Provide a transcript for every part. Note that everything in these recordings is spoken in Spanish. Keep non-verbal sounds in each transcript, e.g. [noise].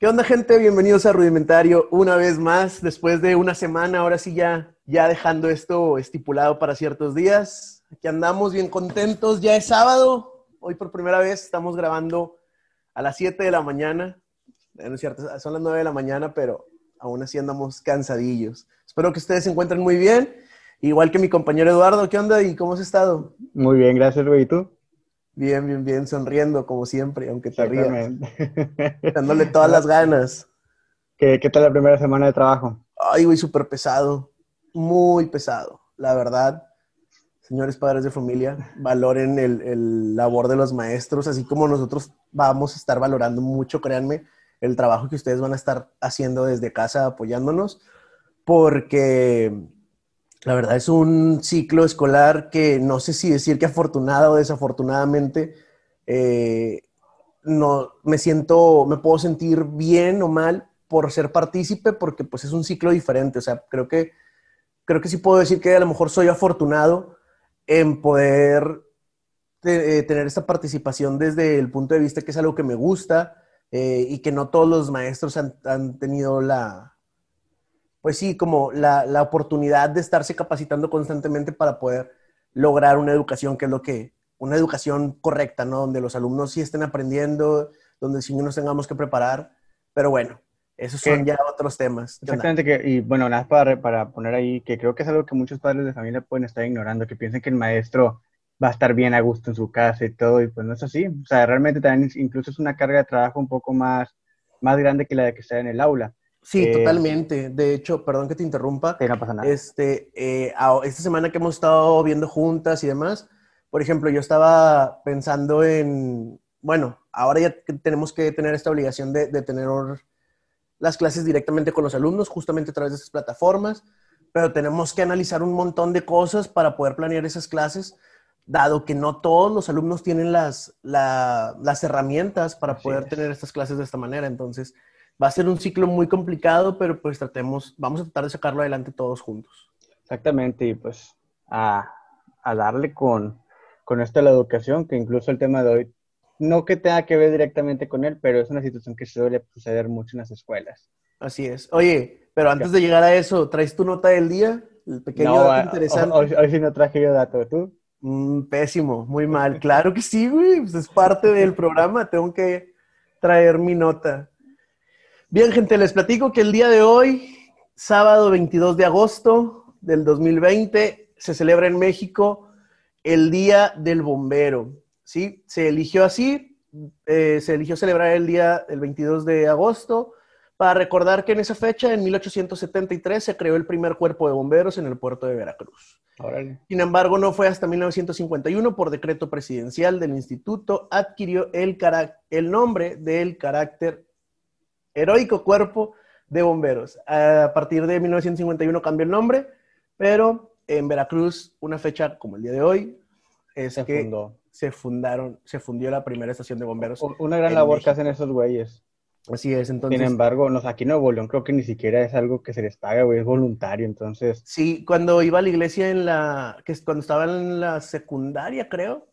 ¿Qué onda, gente? Bienvenidos a Rudimentario una vez más, después de una semana, ahora sí ya, ya dejando esto estipulado para ciertos días. Aquí andamos bien contentos, ya es sábado, hoy por primera vez estamos grabando a las 7 de la mañana, no es cierto, son las 9 de la mañana, pero aún así andamos cansadillos. Espero que ustedes se encuentren muy bien, igual que mi compañero Eduardo, ¿qué onda y cómo has estado? Muy bien, gracias, güey, ¿y tú? Bien, bien, bien, sonriendo como siempre, aunque te rías. [laughs] Dándole todas las ganas. ¿Qué, ¿Qué, tal la primera semana de trabajo? Ay, güey, súper pesado. Muy pesado, la verdad. Señores padres de familia, valoren el, el, labor de los maestros, así como nosotros vamos a estar valorando mucho, créanme, el trabajo que ustedes van a estar haciendo desde casa apoyándonos, porque la verdad es un ciclo escolar que no sé si decir que afortunada o desafortunadamente eh, no me siento, me puedo sentir bien o mal por ser partícipe porque pues es un ciclo diferente. O sea, creo que, creo que sí puedo decir que a lo mejor soy afortunado en poder eh, tener esta participación desde el punto de vista que es algo que me gusta eh, y que no todos los maestros han tenido la, pues sí, como la, la, oportunidad de estarse capacitando constantemente para poder lograr una educación que es lo que, una educación correcta, ¿no? Donde los alumnos sí estén aprendiendo, donde sí nos tengamos que preparar, pero bueno, esos son ya otros temas. Exactamente, que, y bueno, nada para, para poner ahí, que creo que es algo que muchos padres de familia pueden estar ignorando, que piensen que el maestro va a estar bien a gusto en su casa y todo, y pues no es así. O sea, realmente también incluso es una carga de trabajo un poco más, más grande que la de que está en el aula. Sí, eh, totalmente. De hecho, perdón que te interrumpa. Sí, no pasa nada. Este, eh, esta semana que hemos estado viendo juntas y demás, por ejemplo, yo estaba pensando en, bueno, ahora ya tenemos que tener esta obligación de, de tener las clases directamente con los alumnos, justamente a través de estas plataformas, pero tenemos que analizar un montón de cosas para poder planear esas clases, dado que no todos los alumnos tienen las, las herramientas para poder tener estas clases de esta manera. Entonces, va a ser un ciclo muy complicado, pero pues tratemos, vamos a tratar de sacarlo adelante todos juntos. Exactamente, y pues a, a darle con, con esto a la educación, que incluso el tema de hoy, no que tenga que ver directamente con él, pero es una situación que suele suceder mucho en las escuelas. Así es. Oye, pero antes de llegar a eso, ¿traes tu nota del día? El pequeño no, dato interesante. Hoy, hoy, sí no traje yo dato, ¿tú? Mm, pésimo, muy mal. Claro que sí, güey. Pues es parte del programa. Tengo que traer mi nota. Bien, gente, les platico que el día de hoy, sábado 22 de agosto del 2020, se celebra en México el Día del Bombero. ¿sí? Se eligió así, eh, se eligió celebrar el día el 22 de agosto para recordar que en esa fecha, en 1873, se creó el primer cuerpo de bomberos en el puerto de Veracruz. Sin embargo, no fue hasta 1951, por decreto presidencial del instituto, adquirió el, el nombre del carácter Heroico Cuerpo de Bomberos. A partir de 1951 cambió el nombre, pero en Veracruz, una fecha como el día de hoy, es se que fundó. se fundaron, se fundió la primera estación de bomberos. Una gran labor que hacen esos güeyes. Así es, entonces. Sin embargo, no, aquí en Nuevo León creo que ni siquiera es algo que se les paga, güey, es voluntario, entonces. Sí, cuando iba a la iglesia en la, que cuando estaba en la secundaria, creo,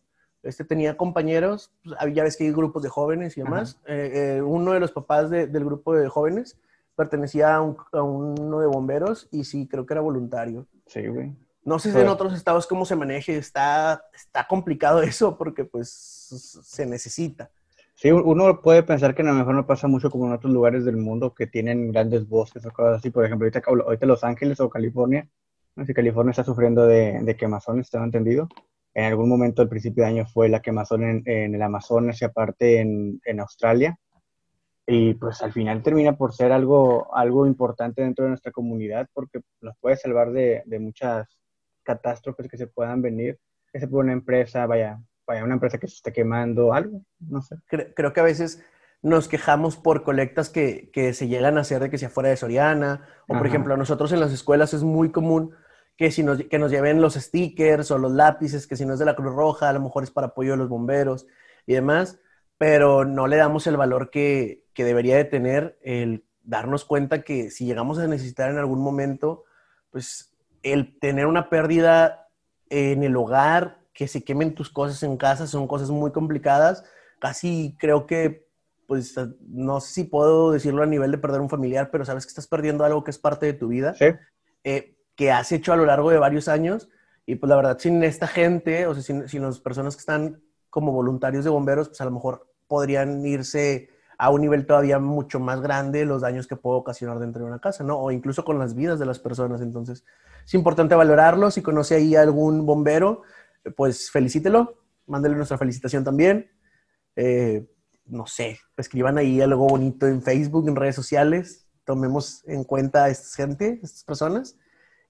este tenía compañeros, pues, ya ves que hay grupos de jóvenes y demás. Eh, eh, uno de los papás del grupo de jóvenes pertenecía a, uno de bomberos y sí, creo que era voluntario. Sí, güey. No sé si en otros estados cómo se maneje, está, está complicado [laughs] eso porque pues se necesita. Sí, uno puede pensar que a lo mejor no pasa mucho como en otros lugares del mundo que tienen grandes bosques o cosas así. Por ejemplo, ahorita, ahorita Los Ángeles o California, no sé si California está sufriendo de, de quemazones, ¿te entendido? En algún momento al principio de año fue la quemazón en, en el Amazonas y aparte en, en, Australia. Y pues al final termina por ser algo, algo importante dentro de nuestra comunidad porque nos puede salvar de, de muchas catástrofes que se puedan venir. Que se puede una empresa, vaya, vaya, una empresa que se esté quemando, algo, no sé. Creo, creo que a veces nos quejamos por colectas que, que, se llegan a hacer de que sea fuera de Soriana, o por Ajá. ejemplo, a nosotros en las escuelas es muy común que, si nos, que nos lleven los stickers o los lápices, que si no es de la Cruz Roja, a lo mejor es para apoyo de los bomberos y demás, pero no le damos el valor que, que debería de tener el darnos cuenta que si llegamos a necesitar en algún momento, pues el tener una pérdida en el hogar, que se quemen tus cosas en casa, son cosas muy complicadas. Casi creo que pues no sé si puedo decirlo a nivel de perder un familiar, pero sabes que estás perdiendo algo que es parte de tu vida, Sí. eh, que has hecho a lo largo de varios años. Y pues la verdad, sin esta gente, o sea, sin, sin las personas que están como voluntarios de bomberos, pues a lo mejor podrían irse a un nivel todavía mucho más grande los daños que puede ocasionar dentro de una casa, ¿no? O incluso con las vidas de las personas. Entonces, es importante valorarlo. Si conoce ahí a algún bombero, pues felicítelo, mándele nuestra felicitación también. Eh, no sé, escriban ahí algo bonito en Facebook, en redes sociales. Tomemos en cuenta a esta gente, a estas personas.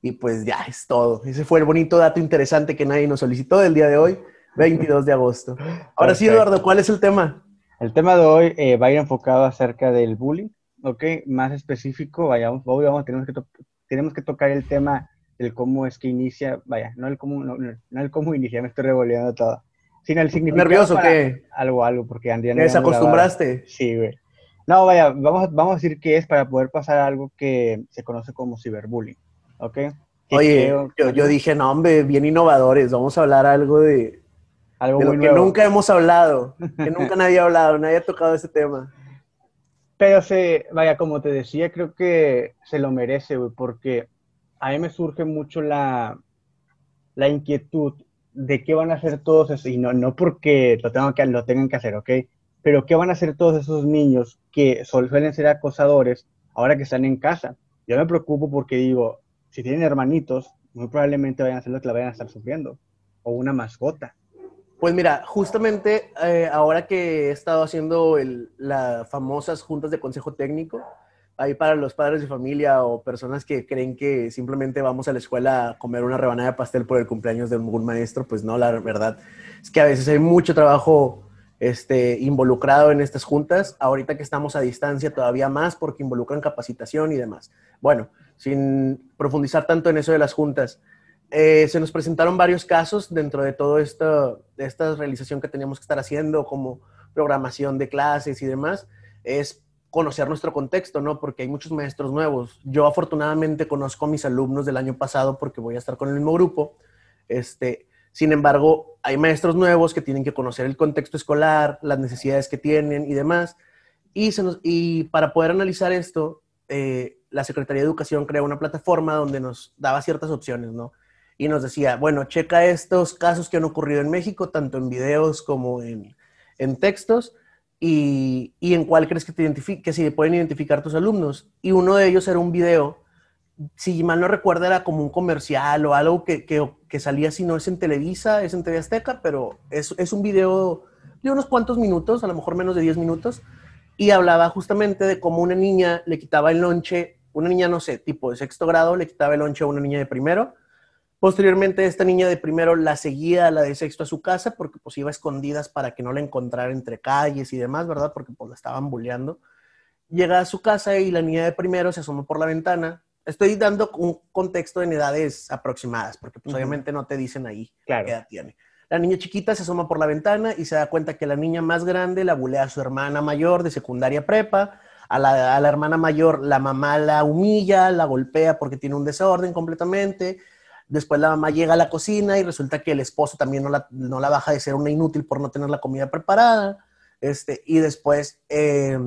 Y pues ya es todo. Ese fue el bonito dato interesante que nadie nos solicitó del día de hoy, 22 de agosto. Ahora sí. Eduardo, ¿cuál es el tema? El tema de hoy eh, va a ir enfocado acerca del bullying, ¿ok? Más específico, vayamos, hoy vamos, tenemos, que tenemos que tocar el tema del cómo es que inicia, vaya, no el cómo, no, el cómo inicia, me estoy revolviendo todo, sino el significado. ¿Nervioso qué? Algo, algo, porque Andrea ¿Me no habíamos grabado. desacostumbraste? Sí, güey. No, vaya, vamos, vamos a decir que es para poder pasar a algo que se conoce como ciberbullying, ¿ok? Oye, creo- yo, yo dije, no, hombre, bien innovadores, vamos a hablar algo de, algo de lo que nuevo. nunca hemos hablado, que [laughs] nunca nadie ha hablado, nadie ha tocado ese tema. Pero se, vaya, como te decía, creo que se lo merece, güey, porque a mí me surge mucho la, la inquietud de qué van a hacer todos esos, y no, no porque lo, tengo que, lo tengan que hacer, ¿ok? Pero qué van a hacer todos esos niños que suelen ser acosadores ahora que están en casa. Yo me preocupo porque digo, si tienen hermanitos, muy probablemente vayan a ser los que la vayan a estar sufriendo, o una mascota. Pues mira, justamente eh, ahora que he estado haciendo las famosas juntas de consejo técnico, ahí para los padres de familia o personas que creen que simplemente vamos a la escuela a comer una rebanada de pastel por el cumpleaños de algún maestro, pues no, la verdad es que a veces hay mucho trabajo este, involucrado en estas juntas, ahorita que estamos a distancia todavía más porque involucran capacitación y demás. Bueno, sin profundizar tanto en eso de las juntas, eh, se nos presentaron varios casos dentro de toda esta, esta realización que teníamos que estar haciendo, como programación de clases y demás, es conocer nuestro contexto, ¿no? Porque hay muchos maestros nuevos. Yo afortunadamente conozco a mis alumnos del año pasado porque voy a estar con el mismo grupo. Este, sin embargo, hay maestros nuevos que tienen que conocer el contexto escolar, las necesidades que tienen y demás. Y, se nos- y para poder analizar esto, eh, la Secretaría de Educación creó una plataforma donde nos daba ciertas opciones, ¿no? Y nos decía, bueno, checa estos casos que han ocurrido en México, tanto en videos como en, en textos, y, y en cuál crees que, te que se pueden identificar tus alumnos. Y uno de ellos era un video, si mal no recuerdo, era como un comercial o algo que, que, que salía, si no es en Televisa, es en TV Azteca, pero es, es un video de unos cuantos minutos, a lo mejor menos de 10 minutos, y hablaba justamente de cómo una niña le quitaba el lonche, una niña, no sé, tipo de sexto grado, le quitaba el lonche a una niña de primero. Posteriormente, esta niña de primero la seguía a la de sexto a su casa porque pues iba a escondidas para que no la encontrara entre calles y demás, ¿verdad? Porque pues la estaban bulleando. Llega a su casa y la niña de primero se asoma por la ventana. Estoy dando un contexto en edades aproximadas porque pues obviamente no te dicen ahí Claro. qué edad tiene. La niña chiquita se asoma por la ventana y se da cuenta que la niña más grande la bulea a su hermana mayor de secundaria prepa. A la, a la hermana mayor la mamá la humilla, la golpea porque tiene un desorden completamente. Después la mamá llega a la cocina y resulta que el esposo también no la, no la baja de ser una inútil por no tener la comida preparada. Este, y después eh,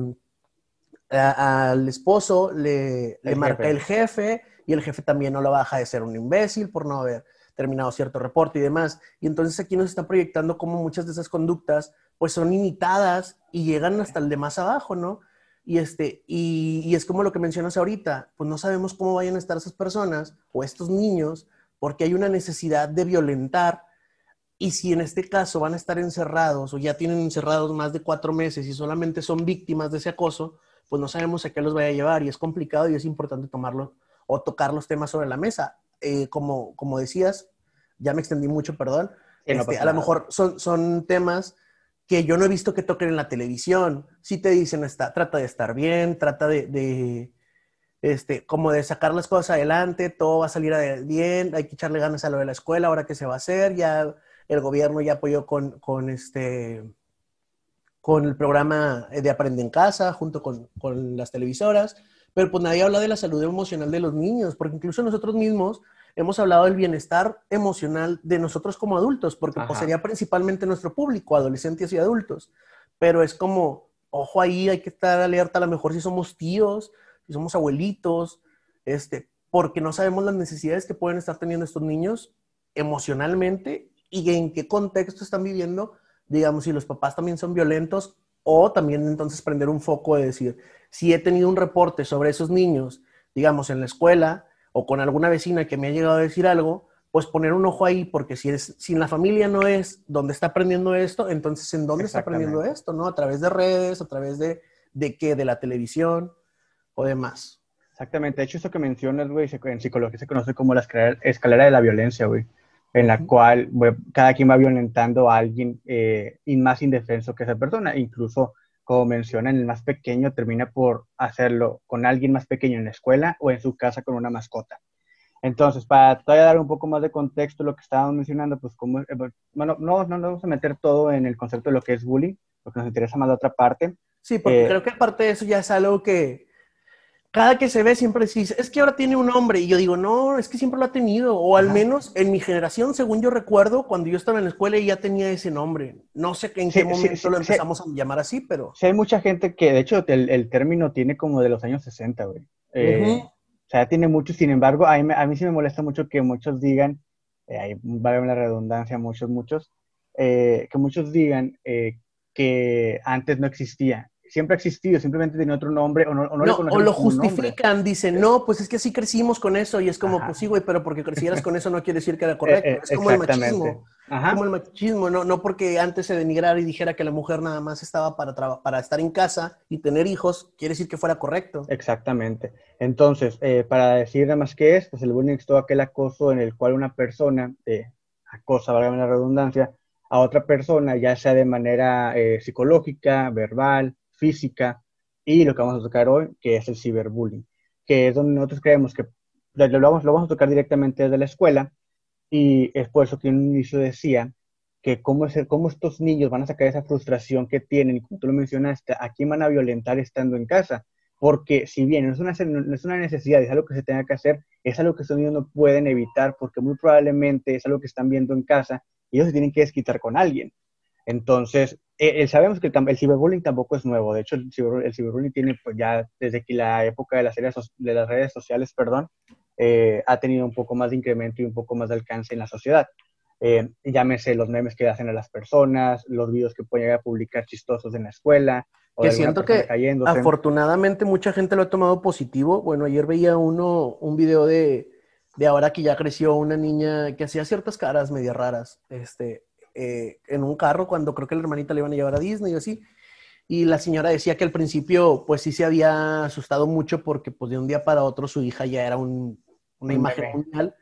a- al esposo le, marca jefe. el jefe y el jefe también no lo baja de ser un imbécil por no haber terminado cierto reporte y demás. Y entonces aquí nos está proyectando cómo muchas de esas conductas pues son imitadas y llegan hasta el de más abajo, ¿no? Y, este, y, y es como lo que mencionas ahorita, pues no sabemos cómo vayan a estar esas personas o estos niños porque hay una necesidad de violentar y si en este caso van a estar encerrados o ya tienen encerrados más de cuatro meses y solamente son víctimas de ese acoso, pues no sabemos a qué los vaya a llevar y es complicado y es importante tomarlo o tocar los temas sobre la mesa. Eh, como, como decías, ya me extendí mucho, perdón. Que no Este, a lo mejor son, son temas que yo no he visto que toquen en la televisión. Si te dicen, está, trata de estar bien, trata de, de, este, como de sacar las cosas adelante, todo va a salir bien, hay que echarle ganas a lo de la escuela, ahora qué se va a hacer, ya el gobierno ya apoyó con, con este con el programa de Aprende en Casa, junto con, con las televisoras, pero pues nadie habla de la salud emocional de los niños, porque incluso nosotros mismos hemos hablado del bienestar emocional de nosotros como adultos, porque pues sería principalmente nuestro público, adolescentes y adultos, pero es como, ojo ahí, hay que estar alerta, a lo mejor si somos tíos, si somos abuelitos, este, porque no sabemos las necesidades que pueden estar teniendo estos niños emocionalmente y en qué contexto están viviendo, digamos, si los papás también son violentos o también entonces prender un foco de decir, si he tenido un reporte sobre esos niños, digamos, en la escuela o con alguna vecina que me ha llegado a decir algo, pues poner un ojo ahí, porque si, es, si en la familia no es donde está aprendiendo esto, entonces ¿en dónde está aprendiendo esto? ¿No? A través de redes, a través de, de qué, de la televisión o demás. Exactamente. De hecho, eso que mencionas, güey, en psicología se conoce como la escalera de la violencia, güey, en la cual cada quien va violentando a alguien eh, más indefenso que esa persona. Incluso, como mencionan, el más pequeño termina por hacerlo con alguien más pequeño en la escuela o en su casa con una mascota. Entonces, para todavía dar un poco más de contexto lo que estábamos mencionando, pues como, eh, bueno, no, no, vamos a meter todo en el concepto de lo que es bullying, porque nos interesa más la otra parte. Sí, porque eh, creo que aparte de eso ya es algo que cada que se ve siempre dice, es que ahora tiene un nombre. Y yo digo, no, es que siempre lo ha tenido. O al menos en mi generación, según yo recuerdo, cuando yo estaba en la escuela ya tenía ese nombre. No sé en qué momento lo empezamos a llamar así, pero... Sí, hay mucha gente que, de hecho, el, el término tiene como de los años 60, güey. Eh, o sea, tiene mucho, sin embargo, a mí, a mí sí me molesta mucho que muchos digan, eh, ahí vale la redundancia, muchos, muchos, eh, que muchos digan eh, que antes no existía siempre ha existido, simplemente tiene otro nombre o no, o no, no O lo justifican, dicen, no, pues es que así crecimos con eso y es como, pues sí, güey, pero porque crecieras con eso no quiere decir que era correcto. Eh, es como el machismo. Ajá. Como el machismo, no, no porque antes se denigrara y dijera que la mujer nada más estaba para, para estar en casa y tener hijos, quiere decir que fuera correcto. Exactamente. Entonces, eh, para decir nada más que es, pues el bullying es todo aquel acoso en el cual una persona eh, acosa, valga la redundancia, a otra persona, ya sea de manera eh, psicológica, verbal, física y lo que vamos a tocar hoy, que es el ciberbullying, que es donde nosotros creemos que lo vamos, a tocar directamente desde la escuela y es por eso que en un inicio decía que cómo, es, cómo estos niños van a sacar esa frustración que tienen, y como tú lo mencionaste, a quién van a violentar estando en casa. Porque si bien no es, una, no es una necesidad, es algo que se tenga que hacer, es algo que estos niños no pueden evitar porque muy probablemente es algo que están viendo en casa y ellos se tienen que desquitar con alguien. Entonces, eh, eh, sabemos que el, ciberbullying tampoco es nuevo. De hecho, el, ciberbullying tiene pues ya desde que la época de las, redes, de las redes sociales, perdón, eh, ha tenido un poco más de incremento y un poco más de alcance en la sociedad. llámese los memes que hacen a las personas, los videos que pueden llegar a publicar chistosos en la escuela. que siento que afortunadamente mucha gente lo ha tomado positivo. Bueno, ayer veía uno, un video de, de ahora que ya creció una niña que hacía ciertas caras medio raras. Este, eh, en un carro cuando creo que la hermanita le iban a llevar a Disney y así. Y la señora decía que al principio, pues sí se había asustado mucho porque pues de un día para otro su hija ya era una imagen mundial.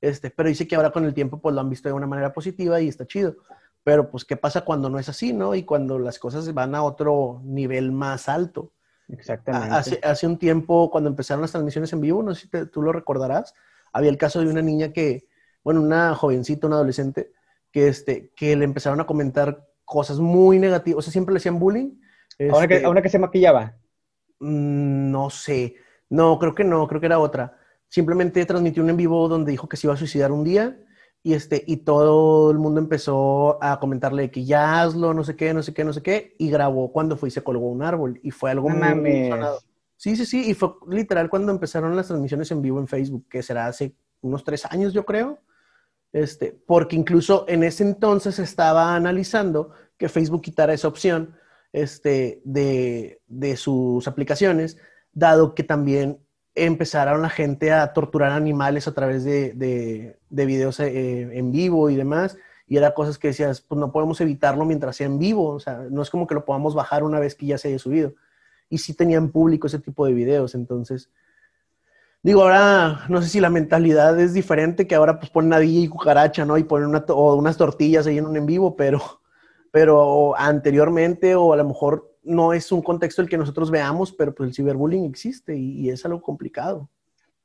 Este, pero dice que ahora con el tiempo pues lo han visto de una manera positiva y está chido. Pero pues, ¿qué pasa cuando no es así, no? Y cuando las cosas van a otro nivel más alto. Exactamente. Hace, hace un tiempo, cuando empezaron las transmisiones en vivo, no sé si tú lo recordarás, había el caso de una niña que, bueno, una jovencita, una adolescente, que, este, que le empezaron a comentar cosas muy negativas. O sea, siempre le hacían bullying. ¿A, una que, este, que, se maquillaba? Mm, no sé. No, creo que no, creo que era otra. Simplemente transmitió un en vivo donde dijo que se iba a suicidar un día y, este, y todo el mundo empezó a comentarle que ya hazlo, no sé qué, no sé qué, no sé qué, y grabó cuando fue y se colgó un árbol. Y fue algo muy Sí, sí, sí, y fue literal cuando empezaron las transmisiones en vivo en Facebook, que será hace unos tres años, yo creo. Este, porque incluso en ese entonces estaba analizando que Facebook quitara esa opción este, de, sus aplicaciones, dado que también empezaron la gente a torturar animales a través de, de, videos eh, en vivo y demás. Y era cosas que decías, pues no podemos evitarlo mientras sea en vivo. O sea, no es como que lo podamos bajar una vez que ya se haya subido. Y sí tenían público ese tipo de videos. Entonces, Digo, ahora no sé si la mentalidad es diferente, que ahora pues ponen a y cucaracha, ¿no? Y ponen una o unas tortillas ahí en un en vivo, pero, pero anteriormente o a lo mejor no es un contexto el que nosotros veamos, pero pues el ciberbullying existe y, es algo complicado.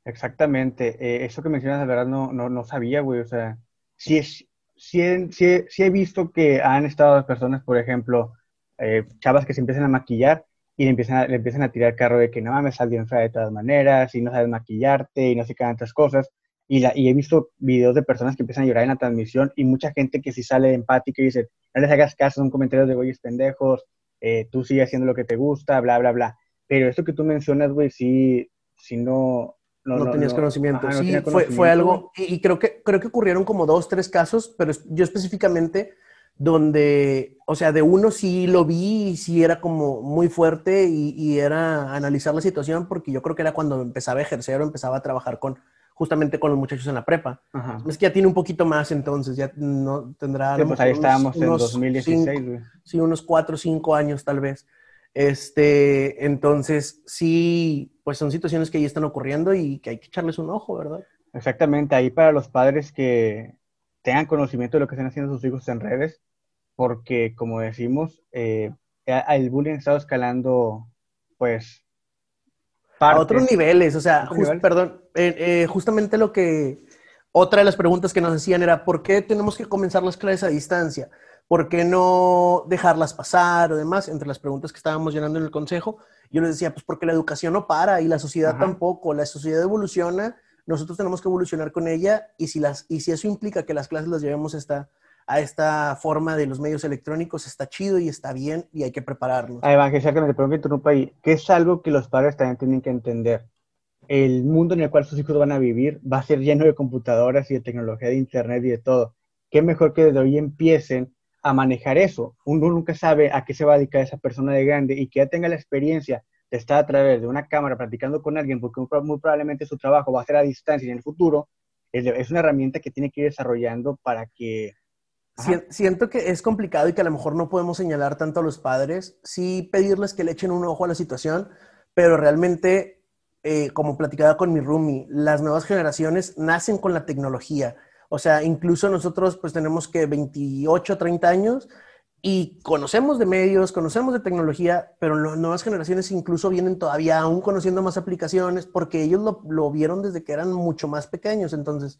Exactamente. Eh, eso que mencionas, de verdad, no, no, no sabía, güey. O sea, sí, es, sí, he, sí, he visto que han estado las personas, por ejemplo, eh, chavas que se empiezan a maquillar y le empiezan, a, le empiezan a tirar carro de que no mames, sal bien fea de todas maneras, y no sabes maquillarte, y no sé qué tantas cosas. Y, la, y he visto videos de personas que empiezan a llorar en la transmisión y mucha gente que sí sale empática y dice, no les hagas caso, son comentarios de güeyes pendejos, eh, tú sigues haciendo lo que te gusta, bla, bla, bla. Pero esto que tú mencionas, güey, sí, si no... No, tenías conocimiento. sí, fue, fue algo, y, creo, que, creo que ocurrieron como dos, tres casos, pero yo específicamente donde, o sea, de uno sí lo vi y sí era como muy fuerte y, y, era analizar la situación porque yo creo que era cuando empezaba a ejercer o empezaba a trabajar con, justamente con los muchachos en la prepa. Es que ya tiene un poquito más entonces, ya no tendrá... Sí, pues ahí estábamos en 2016, Sí, unos cuatro o cinco años tal vez. Este, entonces, sí, pues son situaciones que ahí están ocurriendo y que hay que echarles un ojo, ¿verdad? Exactamente, ahí para los padres que tengan conocimiento de lo que están haciendo sus hijos en redes, porque como decimos, eh, el bullying ha estado escalando, pues, a otros niveles, o sea, perdón, eh, eh, justamente lo que, otra de las preguntas que nos hacían era, ¿por qué tenemos que comenzar las clases a distancia? ¿Por qué no dejarlas pasar o demás? Entre las preguntas que estábamos llenando en el consejo, yo les decía, pues porque la educación no para y la sociedad tampoco, la sociedad evoluciona, nosotros tenemos que evolucionar con ella y si, las, y si eso implica que las clases las llevemos esta a esta forma de los medios electrónicos está chido y está bien y hay que prepararnos. Además, exactamente, pero me interrumpa ahí, que es algo que los padres también tienen que entender. El mundo en el cual sus hijos van a vivir va a ser lleno de computadoras y de tecnología de internet y de todo. Qué mejor que desde hoy empiecen a manejar eso. Uno nunca sabe a qué se va a dedicar esa persona de grande y que ya tenga la experiencia de estar a través de una cámara practicando con alguien, porque muy probablemente su trabajo va a ser a distancia en el futuro, es una herramienta que tiene que ir desarrollando para que Siento que es complicado y que a lo mejor no podemos señalar tanto a los padres, sí pedirles que le echen un ojo a la situación, pero realmente, eh, como platicaba con mi roomie, las nuevas generaciones nacen con la tecnología. O sea, incluso nosotros pues tenemos que 28, 30 años y conocemos de medios, conocemos de tecnología, pero las nuevas generaciones incluso vienen todavía aún conociendo más aplicaciones porque ellos lo, lo vieron desde que eran mucho más pequeños. Entonces,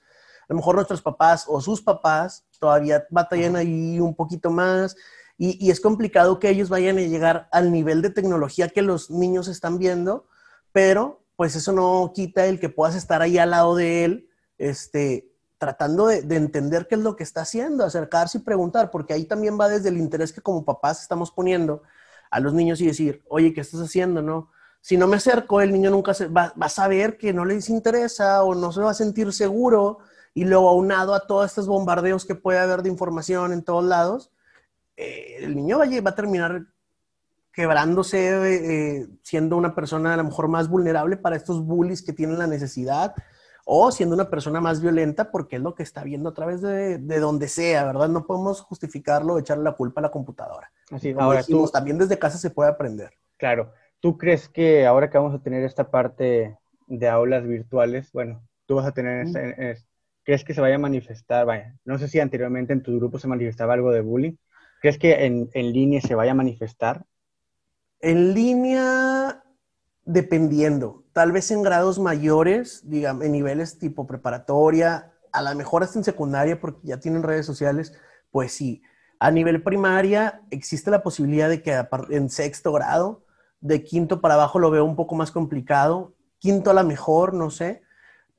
a lo mejor nuestros papás o sus papás todavía batallan ahí un poquito más y, es complicado que ellos vayan a llegar al nivel de tecnología que los niños están viendo, pero pues eso no quita el que puedas estar ahí al lado de él, este, tratando de, de, entender qué es lo que está haciendo, acercarse y preguntar, porque ahí también va desde el interés que como papás estamos poniendo a los niños y decir, oye, ¿qué estás haciendo? No, si no me acerco, el niño nunca se, va, va, a saber que no les interesa o no se va a sentir seguro y luego aunado a todos estos bombardeos que puede haber de información en todos lados, eh, el niño va, va, a terminar quebrándose, eh, siendo una persona a lo mejor más vulnerable para estos bullies que tienen la necesidad, o siendo una persona más violenta porque es lo que está viendo a través de, de donde sea, ¿verdad? No podemos justificarlo echarle la culpa a la computadora. Así, ahora tú, también desde casa se puede aprender. Claro. ¿Tú crees que ahora que vamos a tener esta parte de aulas virtuales, bueno, tú vas a tener ¿Crees que se vaya a manifestar? Vaya, no sé si anteriormente en tu grupo se manifestaba algo de bullying. ¿Crees que en, en línea se vaya a manifestar? En línea, dependiendo. Tal vez en grados mayores, digamos, en niveles tipo preparatoria, a lo mejor hasta en secundaria, porque ya tienen redes sociales, pues sí. A nivel primaria, existe la posibilidad de que en sexto grado, de quinto para abajo lo veo un poco más complicado. Quinto a lo mejor, no sé.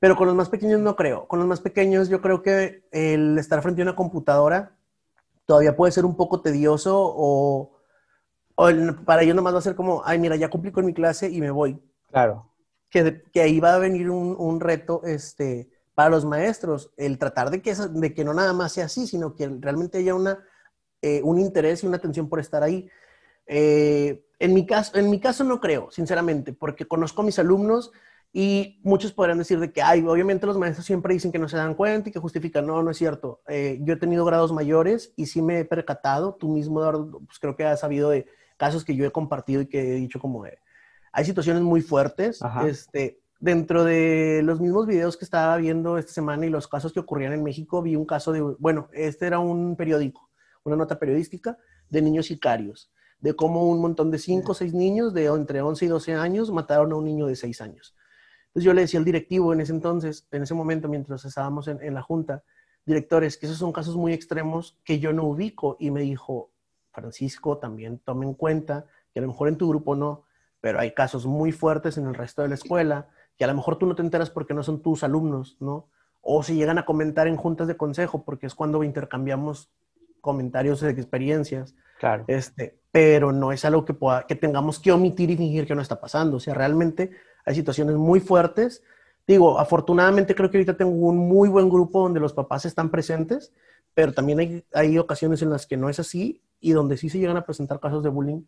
Pero con los más pequeños no creo. Con los más pequeños yo creo que el estar frente a una computadora todavía puede ser un poco tedioso o, para ellos nomás va a ser como, ay, mira, ya cumplí con mi clase y me voy. Claro. Que, que ahí va a venir un, reto este, para los maestros, el tratar de que, de que no nada más sea así, sino que realmente haya una, eh, un interés y una atención por estar ahí. Eh, en, mi caso, en mi caso no creo, sinceramente, porque conozco a mis alumnos y muchos podrían decir de que, ay, obviamente los maestros siempre dicen que no se dan cuenta y que justifican. No, no es cierto. Eh, yo he tenido grados mayores y sí me he percatado. Tú mismo, Eduardo, pues creo que has sabido de casos que yo he compartido y que he dicho como de, hay situaciones muy fuertes. Este, dentro de los mismos videos que estaba viendo esta semana y los casos que ocurrían en México, vi un caso de, bueno, este era un periódico, una nota periodística de niños sicarios, de cómo un montón de cinco o seis niños de entre 11 y 12 años mataron a un niño de 6 años. Entonces yo le decía al directivo en ese entonces, en ese momento, mientras estábamos en, la junta, directores, que esos son casos muy extremos que yo no ubico. Y me dijo, Francisco, también tome en cuenta que a lo mejor en tu grupo no, pero hay casos muy fuertes en el resto de la escuela, que a lo mejor tú no te enteras porque no son tus alumnos, ¿no? O si llegan a comentar en juntas de consejo, porque es cuando intercambiamos comentarios de experiencias. Claro. Este, pero no es algo que, pueda, que tengamos que omitir y fingir que no está pasando. O sea, realmente hay situaciones muy fuertes. Digo, afortunadamente creo que ahorita tengo un muy buen grupo donde los papás están presentes, pero también hay, hay ocasiones en las que no es así y donde sí se llegan a presentar casos de bullying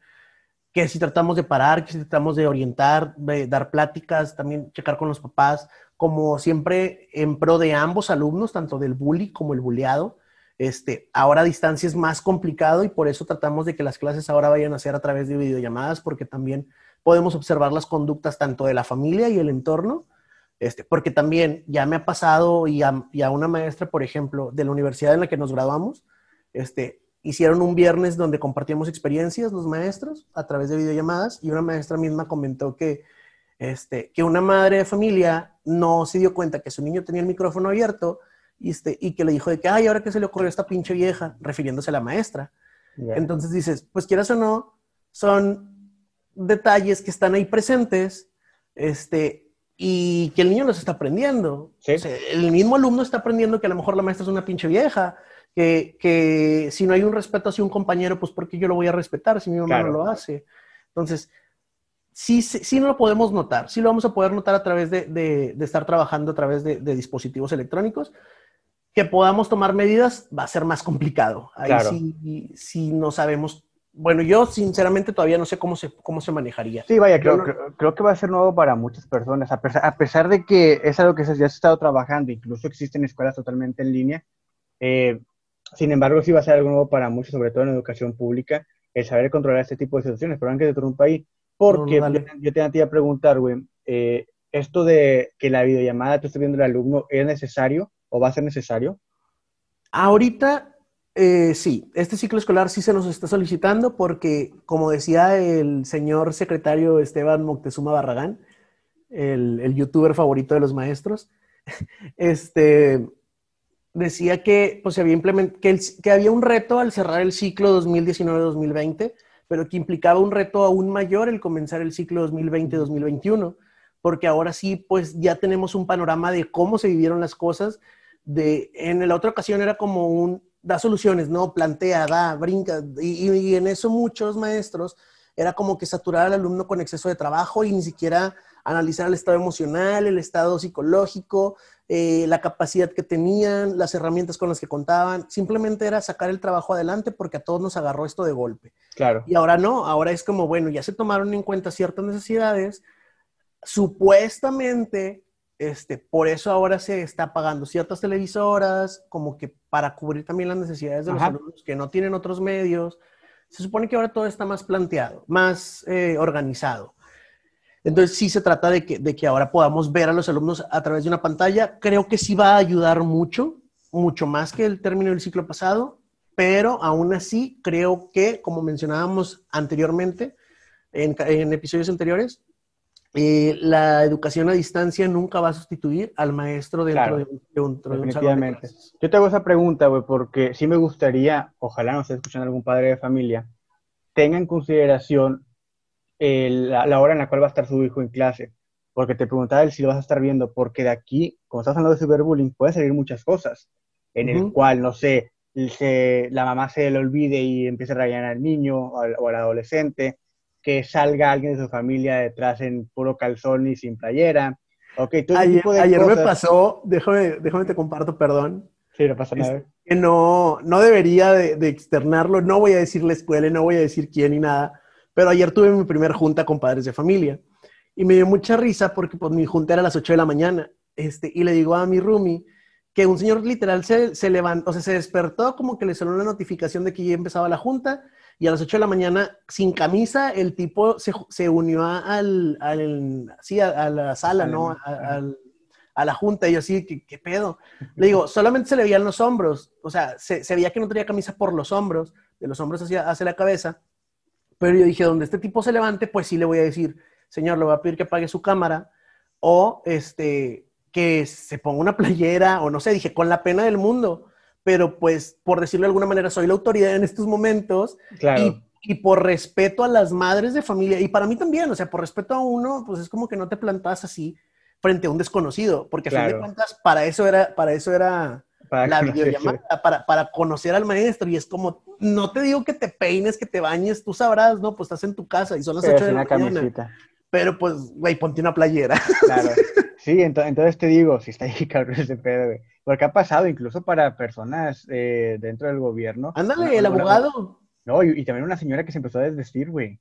que si tratamos de parar, que si tratamos de orientar, de dar pláticas, también checar con los papás, como siempre en pro de ambos alumnos, tanto del bully como el bulleado. Este, ahora a distancia es más complicado y por eso tratamos de que las clases ahora vayan a ser a través de videollamadas, porque también podemos observar las conductas tanto de la familia y el entorno, este, porque también ya me ha pasado y a, y a una maestra, por ejemplo, de la universidad en la que nos graduamos, este, hicieron un viernes donde compartíamos experiencias los maestros a través de videollamadas y una maestra misma comentó que, este, que una madre de familia no se dio cuenta que su niño tenía el micrófono abierto y, este, y que le dijo de que, ay, ahora que se le ocurrió a esta pinche vieja, refiriéndose a la maestra. Entonces dices, pues quieras o no, son detalles que están ahí presentes este, y que el niño los está aprendiendo. el mismo alumno está aprendiendo que a lo mejor la maestra es una pinche vieja que, si no hay un respeto hacia un compañero, pues ¿por qué yo lo voy a respetar si mi mamá no lo hace? Entonces, sí, sí, no lo podemos notar, sí lo vamos a poder notar a través de, estar trabajando a través de, dispositivos electrónicos. Que podamos tomar medidas va a ser más complicado. Ahí sí, sí no sabemos bueno, yo sinceramente todavía no sé cómo se, cómo se manejaría. Sí, vaya, creo, creo, que va a ser nuevo para muchas personas, a pesar, a pesar de que es algo que ya se ha estado trabajando, incluso existen escuelas totalmente en línea, eh, sin embargo, sí va a ser algo nuevo para muchos, sobre todo en educación pública, el saber controlar este tipo de situaciones. Pero antes de un país, porque yo, te iba a preguntar, güey, eh, esto de que la videollamada tú estés viendo al alumno, ¿es necesario o va a ser necesario? Ahorita eh, sí, este ciclo escolar sí se nos está solicitando porque, como decía el señor secretario Esteban Moctezuma Barragán, el, youtuber favorito de los maestros, [laughs] este, decía que, pues, había había un reto al cerrar el ciclo 2019-2020, pero que implicaba un reto aún mayor el comenzar el ciclo 2020-2021, porque ahora sí, pues ya tenemos un panorama de cómo se vivieron las cosas. De, en la otra ocasión era como un, da soluciones, ¿no? Plantea, da, brinca, y, y en eso muchos maestros era como que saturar al alumno con exceso de trabajo y ni siquiera analizar el estado emocional, el estado psicológico, eh, la capacidad que tenían, las herramientas con las que contaban. Simplemente era sacar el trabajo adelante porque a todos nos agarró esto de golpe. Claro. Y ahora no, ahora es como, bueno, ya se tomaron en cuenta ciertas necesidades. Supuestamente, este, por eso ahora se está pagando ciertas televisoras, como que para cubrir también las necesidades de los alumnos que no tienen otros medios. Se supone que ahora todo está más planteado, más eh, organizado. Entonces sí se trata de que, de que ahora podamos ver a los alumnos a través de una pantalla. Creo que sí va a ayudar mucho, mucho más que el término del ciclo pasado, pero aún así creo que, como mencionábamos anteriormente, en, episodios anteriores, eh, la educación a distancia nunca va a sustituir al maestro dentro de, un, de definitivamente. Yo te hago esa pregunta, güey, porque sí me gustaría, ojalá no esté escuchando algún padre de familia, tenga en consideración la, hora en la cual va a estar su hijo en clase. Porque te preguntaba si lo vas a estar viendo, porque de aquí, como estás hablando de cyberbullying, puede salir muchas cosas, en el cual, no sé, la mamá se le olvide y empiece a rayar al niño o al, adolescente, que salga alguien de su familia detrás en puro calzón y sin playera. Okay, ayer, me pasó, déjame, déjame te comparto, perdón. Sí, no pasa nada. que no, no debería de, de, externarlo, no voy a decir la escuela, no voy a decir quién ni nada, pero ayer tuve mi primera junta con padres de familia y me dio mucha risa porque pues, mi junta era a las 8 de la mañana. Este, y le digo a mi roomie que un señor literal se, se levantó, o sea, se despertó como que le sonó una notificación de que ya empezaba la junta y a las 8 de la mañana, sin camisa, el tipo se, se unió al, al sí, a, la sala, ¿no? A, a, la junta. Y yo así, ¿qué, ¿qué, pedo? Le digo, solamente se le veían los hombros, o sea, se, se, veía que no tenía camisa por los hombros, de los hombros hacia, hacia la cabeza. Pero yo dije, donde este tipo se levante, pues sí le voy a decir, señor, le voy a pedir que apague su cámara o este, que se ponga una playera o no sé, dije, con la pena del mundo. Pero pues, por decirlo de alguna manera, soy la autoridad en estos momentos. Claro. Y, por respeto a las madres de familia, y para mí también, o sea, por respeto a uno, pues es como que no te plantas así frente a un desconocido, porque a fin de cuentas, para eso era, para eso era Para la conocer- videollamada para, para conocer al maestro. Y es como, no te digo que te peines, que te bañes, tú sabrás, ¿no? Pues estás en tu casa y son las Pero 8 sin de la mañana. camisita. Pero pues, güey, ponte una playera. Claro. [laughs] Sí, ento- entonces te digo, si está ahí [laughs] cabrón ese pedo, güey. Porque ha pasado incluso para personas eh, dentro del gobierno. Ándale, Una- el una- abogado. No, y, y también una señora que se empezó a desvestir, güey.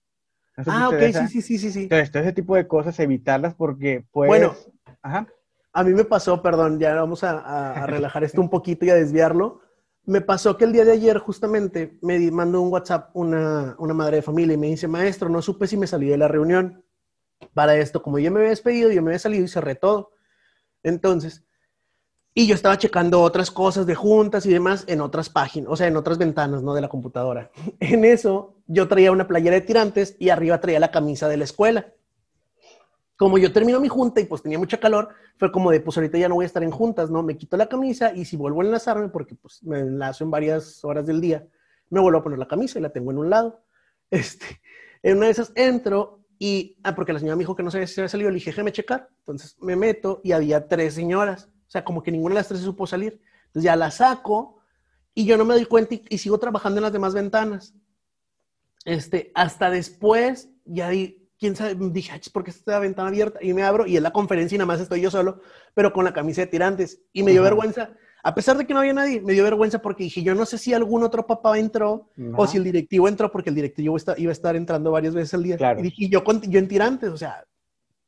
¿No Ah, ok, sí, sí, sí, sí, sí. Entonces, todo ese tipo de cosas, evitarlas porque, pues... Bueno. Ajá. A mí me pasó, perdón, ya vamos a, a- a relajar esto un poquito y a desviarlo. Me pasó que el día de ayer justamente me mandó un WhatsApp una, una madre de familia y me dice, maestro, no supe si me salí de la reunión. Para esto, como yo me había despedido, yo me había salido y cerré todo. Entonces, y yo estaba checando otras cosas de juntas y demás en otras páginas, o sea, en otras ventanas, ¿no? De la computadora. [laughs] En eso, yo traía una playera de tirantes y arriba traía la camisa de la escuela. Como yo termino mi junta y pues tenía mucha calor, fue como de, pues ahorita ya no voy a estar en juntas, ¿no? Me quito la camisa y si vuelvo a enlazarme, porque pues me enlazo en varias horas del día, me vuelvo a poner la camisa y la tengo en un lado. [laughs] Este, en una de esas entro y, ah, porque la señora me dijo que no sabía si había salido, le dije, déjame checar. Entonces me meto y había tres señoras, sea, como que ninguna de las tres se supo salir. Entonces ya la saco y yo no me doy cuenta y, y sigo trabajando en las demás ventanas. Este, hasta después, ya di, quién sabe, dije, "Ay, ¿por qué está la ventana abierta? Y me abro y es la conferencia y nada más estoy yo solo, pero con la camisa de tirantes. Y me dio Ajá. vergüenza, a pesar de que no había nadie, me dio vergüenza porque dije, yo no sé si algún otro papá entró o Ajá. si el directivo entró, porque el directivo está- iba a estar entrando varias veces al día. Claro. Y dije, yo, con- yo en tirantes, o sea,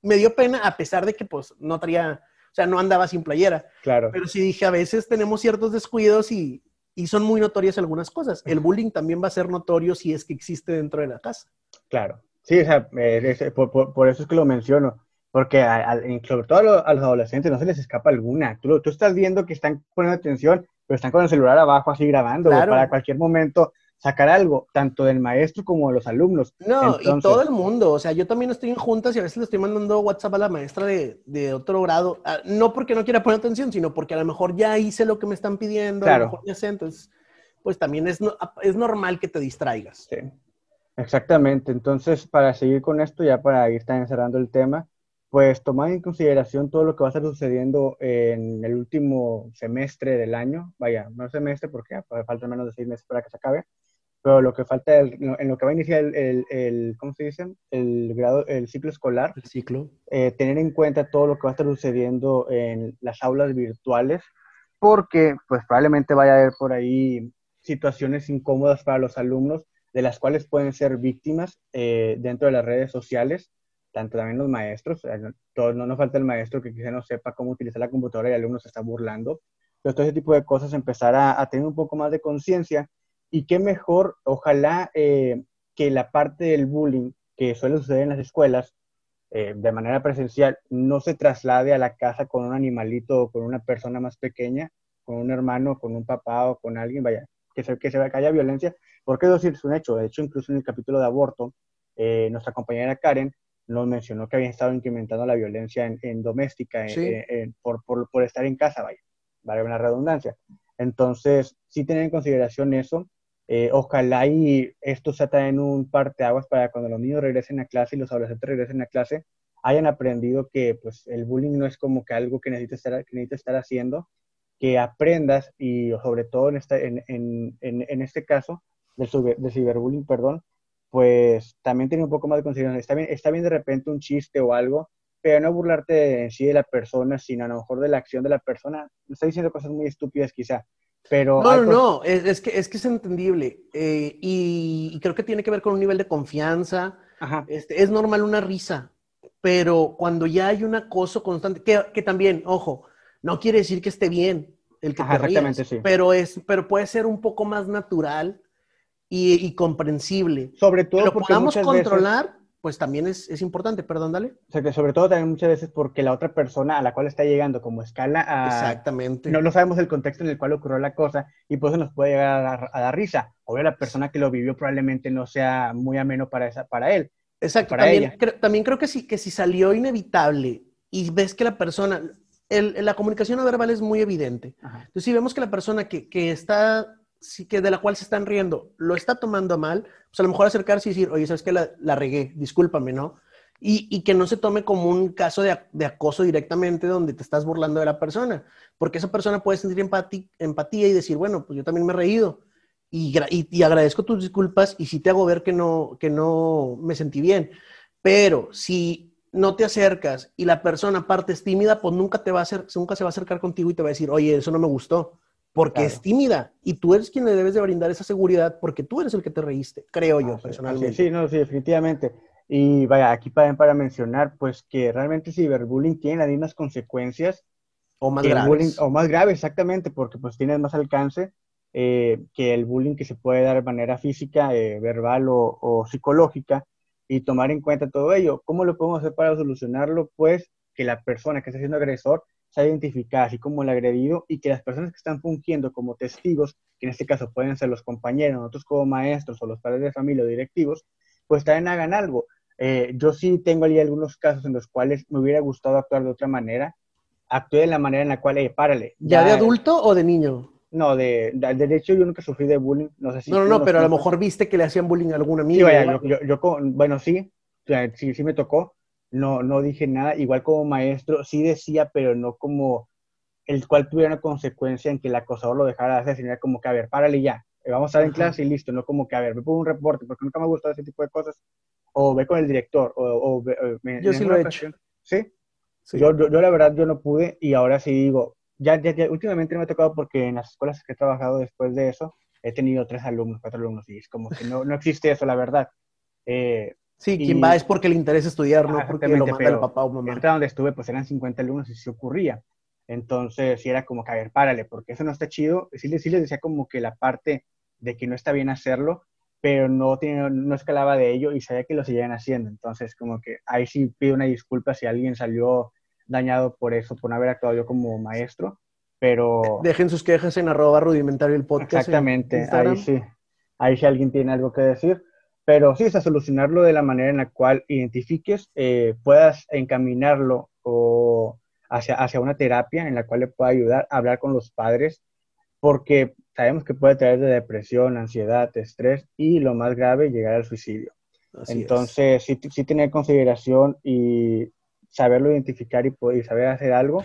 me dio pena a pesar de que pues no traía, o sea, no andaba sin playera. Claro. Pero sí dije, a veces tenemos ciertos descuidos y, y son muy notorias algunas cosas. El bullying también va a ser notorio si es que existe dentro de la casa. Claro, sí, o sea, eh, es- por, por- por eso es que lo menciono, porque a- a- sobre todo a, lo- a los adolescentes no se les escapa alguna. Tú, tú estás viendo que están poniendo atención, pero están con el celular abajo así grabando, Claro. para cualquier momento sacar algo, tanto del maestro como de los alumnos. No, y todo el mundo, o sea, yo también estoy en juntas y a veces le estoy mandando WhatsApp a la maestra de, de otro grado, ah, no porque no quiera poner atención, sino porque a lo mejor ya hice lo que me están pidiendo, a Claro. lo mejor ya sé, entonces, pues también es, no- es normal que te distraigas. Sí, exactamente. Entonces, para seguir con esto, ya para ir también cerrando el tema, pues tomar en consideración todo lo que va a estar sucediendo en el último semestre del año, vaya, no semestre porque falta menos de seis meses para que se acabe, pero lo que falta, el- en lo que va a iniciar el, el, el- ¿cómo se dice? El grado, el ciclo escolar, El ciclo. eh, tener en cuenta todo lo que va a estar sucediendo en las aulas virtuales, porque pues probablemente vaya a haber por ahí situaciones incómodas para los alumnos, de las cuales pueden ser víctimas eh, dentro de las redes sociales, tanto también los maestros, eh, no, todo- no nos falta el maestro que quizá no sepa cómo utilizar la computadora y el alumno se está burlando, pero todo ese tipo de cosas empezar a, a tener un poco más de conciencia y qué mejor, ojalá eh, que la parte del bullying que suele suceder en las escuelas, eh, de manera presencial no se traslade a la casa con un animalito o con una persona más pequeña, con un hermano, con un papá o con alguien, vaya, que se, que se vea que haya violencia, porque eso sí es un hecho. De hecho, incluso en el capítulo de aborto, eh, nuestra compañera Karen nos mencionó que habían estado incrementando la violencia en, en doméstica Sí. en- en- por, por, por estar en casa, vaya, vale una redundancia. Entonces, sí tener en consideración eso. Eh, ojalá y esto sea también un parteaguas para cuando los niños regresen a clase y los adolescentes regresen a clase, hayan aprendido que pues, el bullying no es como que algo que necesites estar, que necesites estar haciendo, que aprendas y sobre todo en, esta, en, en, en, este caso del, ciber- ciberbullying, perdón, pues también tener un poco más de consideración. Está bien, está bien de repente un chiste o algo, pero no burlarte en sí de la persona, sino a lo mejor de la acción de la persona. Estoy diciendo cosas muy estúpidas quizá, pero... No, no, es, es que, es que es entendible. eh, y, y creo que tiene que ver con un nivel de confianza. Ajá, Este, es normal una risa, pero cuando ya hay un acoso constante, que, que también, ojo, no quiere decir que esté bien el que Ajá, te exactamente, sí. pero, es, pero puede ser un poco más natural y, y comprensible. sobre Que todo lo porque podamos muchas veces... pues también es, es importante, perdón, dale. O sea, que sobre todo también muchas veces porque la otra persona a la cual está llegando como escala a... Exactamente. No, no sabemos el contexto en el cual ocurrió la cosa y por eso nos puede llegar a dar, a dar risa. Obvio, la persona que lo vivió probablemente no sea muy ameno para, esa, para él. Exacto, para también, ella. cre- también creo que si, que si salió inevitable y ves que la persona, el- la comunicación no verbal es muy evidente. Ajá. Entonces, si vemos que la persona que, que está, sí, que de la cual se están riendo, lo está tomando mal, pues a lo mejor acercarse y decir, oye, ¿sabes qué? La, la regué, discúlpame, ¿no? Y, que no se tome como un caso de, acoso directamente donde te estás burlando de la persona, porque esa persona puede sentir empatía y decir, bueno, pues yo también me he reído y, y, agradezco tus disculpas y sí te hago ver que no, que no me sentí bien. Pero si no te acercas y la persona aparte es tímida, pues nunca, te va a hacer, nunca se va a acercar contigo y te va a decir, oye, eso no me gustó porque es tímida y tú eres quien le debes de brindar esa seguridad porque tú eres el que te reíste, creo yo personalmente. Sí, no, sí, definitivamente. Y vaya, aquí para, para mencionar, pues que realmente ciberbullying tiene las mismas consecuencias. O más graves. o más grave, exactamente, porque pues tiene más alcance eh, que el bullying que se puede dar de manera física, eh, verbal o, o, psicológica, y tomar en cuenta todo ello. ¿Cómo lo podemos hacer para solucionarlo? Pues que la persona que está siendo agresor se identificar así como el agredido y que las personas que están fungiendo como testigos, que en este caso pueden ser los compañeros, nosotros como maestros o los padres de familia o directivos, pues también hagan algo. Eh, yo sí tengo ahí algunos casos en los cuales me hubiera gustado actuar de otra manera. Actué de la manera en la cual, eh, párale. ¿Ya, de adulto o de niño? No, de, de, hecho yo nunca sufrí de bullying. No, sé si no, no, pero a lo mejor viste que le hacían bullying a algún amigo. Sí, yo, yo, bueno, sí, sí, sí me tocó no, no dije nada, igual como maestro, sí decía, pero no como el cual tuviera una consecuencia en que el acosador lo dejara de hacer, sino como que, a ver, párale ya, eh, vamos a estar en clase y listo, no como que, a ver, me pongo un reporte, porque nunca me ha gustado ese tipo de cosas, o ve con el director, o... yo sí lo he hecho. ¿Sí? Yo, yo, la verdad, yo no pude, y ahora sí digo, ya, ya, ya, últimamente me ha tocado porque en las escuelas que he trabajado después de eso, he tenido tres alumnos, cuatro alumnos, y es como que no, no existe eso, la verdad. Eh, Sí, quien va es porque le interesa estudiar, no porque lo manda el papá o mamá. donde estuve, pues eran 50 alumnos y se ocurría. Entonces, sí era como que, a ver, párale, porque eso no está chido. Sí, sí les decía como que la parte de que no está bien hacerlo, pero no, tiene, no escalaba de ello y sabía que lo seguían haciendo. Entonces, como que ahí sí pido una disculpa si alguien salió dañado por eso, por no haber actuado yo como maestro, pero... Dejen sus quejas en arroba rudimentario el podcast. Exactamente, ahí sí. Ahí si alguien tiene algo que decir. Pero sí, es a solucionarlo de la manera en la cual identifiques, eh, puedas encaminarlo o hacia, hacia una terapia en la cual le pueda ayudar a hablar con los padres, porque sabemos que puede traer de depresión, ansiedad, estrés y lo más grave, llegar al suicidio. Entonces, sí, sí tener consideración y saberlo identificar y, y saber hacer algo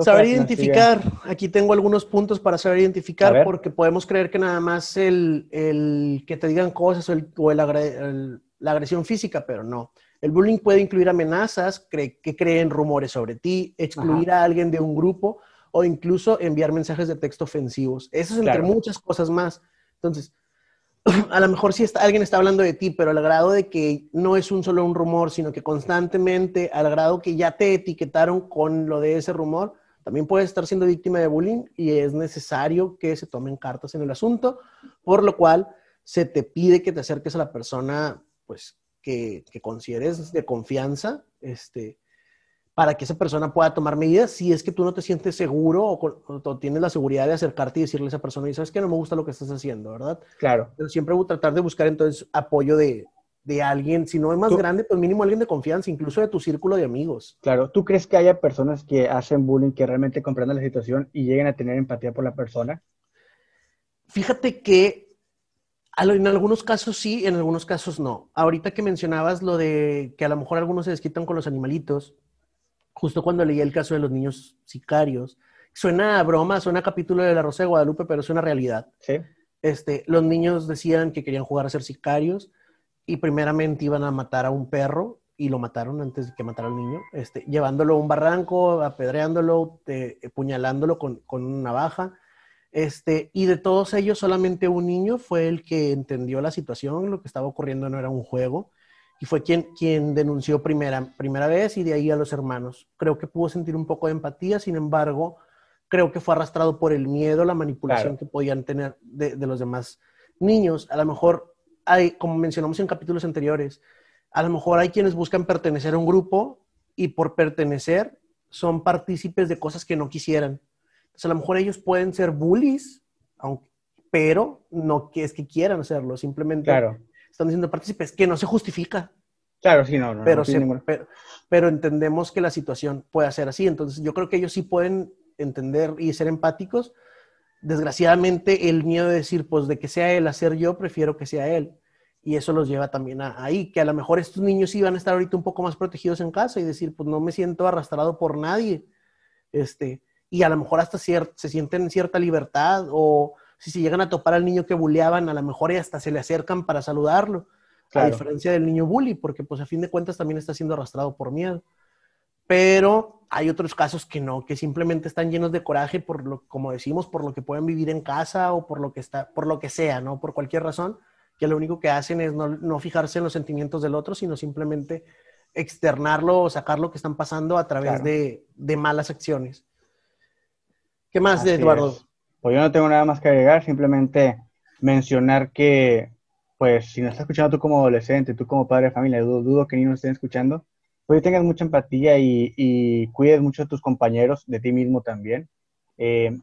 Saber identificar, aquí tengo algunos puntos para saber identificar, porque podemos creer que nada más el, el que te digan cosas o, el, o el, la agresión física, pero no. El bullying puede incluir amenazas, que creen rumores sobre ti, excluir a alguien de un grupo o incluso enviar mensajes de texto ofensivos. Eso es entre muchas cosas más. Entonces, [clears throat] a lo mejor si está, alguien está hablando de ti, pero al grado de que no es un solo un rumor, sino que constantemente, al grado que ya te etiquetaron con lo de ese rumor, también puedes estar siendo víctima de bullying y es necesario que se tomen cartas en el asunto, por lo cual se te pide que te acerques a la persona, pues, que, que consideres de confianza, este, para que esa persona pueda tomar medidas si es que tú no te sientes seguro o, tienes la seguridad de acercarte y decirle a esa persona, y sabes que no me gusta lo que estás haciendo, ¿verdad? Claro. Pero siempre tratar de buscar entonces apoyo de, de alguien, si no es más grande, pues mínimo alguien de confianza, incluso de tu círculo de amigos. Claro, ¿tú crees que haya personas que hacen bullying que realmente comprendan la situación y lleguen a tener empatía por la persona? Fíjate que en algunos casos sí, en algunos casos no. Ahorita que mencionabas lo de que a lo mejor algunos se desquitan con los animalitos, justo cuando leí el caso de los niños sicarios, suena a broma, suena a capítulo de La Rosa de Guadalupe, pero es una realidad. Sí. Este, los niños decían que querían jugar a ser sicarios y primeramente iban a matar a un perro y lo mataron antes de que matara al niño, este, llevándolo a un barranco, apedreándolo, puñalándolo con, con, una navaja. Este, y de todos ellos, solamente un niño fue el que entendió la situación, lo que estaba ocurriendo no era un juego, y fue quien, quien denunció primera, primera vez y de ahí a los hermanos. Creo que pudo sentir un poco de empatía, sin embargo, creo que fue arrastrado por el miedo, la manipulación que podían tener de, de los demás niños. A lo mejor hay, como mencionamos en capítulos anteriores, a lo mejor hay quienes buscan pertenecer a un grupo y por pertenecer son partícipes de cosas que no quisieran. Entonces, a lo mejor ellos pueden ser bullies, aunque, pero no que es que quieran hacerlo, simplemente están diciendo partícipes, que no se justifica. Claro, sí, no, no. Pero, pero, pero, entendemos que la situación puede ser así. Entonces, yo creo que ellos sí pueden entender y ser empáticos, desgraciadamente el miedo de decir, pues de que sea él a ser yo, prefiero que sea él. Y eso los lleva también a, ahí, que a lo mejor estos niños sí van a estar ahorita un poco más protegidos en casa y decir, pues no me siento arrastrado por nadie. Este, y a lo mejor hasta se sienten en cierta libertad o si se llegan a topar al niño que bulleaban, a lo mejor hasta se le acercan para saludarlo. A diferencia del niño bully, porque pues a fin de cuentas también está siendo arrastrado por miedo. Pero hay otros casos que no, que simplemente están llenos de coraje por lo, como decimos, por lo que pueden vivir en casa o por lo que está, por lo que sea, ¿no? Por cualquier razón, que lo único que hacen es no, fijarse en los sentimientos del otro, sino simplemente externarlo o sacar lo que están pasando a través de, malas acciones. ¿Qué más, Eduardo? Pues yo no tengo nada más que agregar, simplemente mencionar que, pues, si nos estás escuchando tú como adolescente, tú como padre de familia, dudo, que ni nos estén escuchando, pues tengas mucha empatía y, cuides mucho a tus compañeros, de ti mismo también. Eh,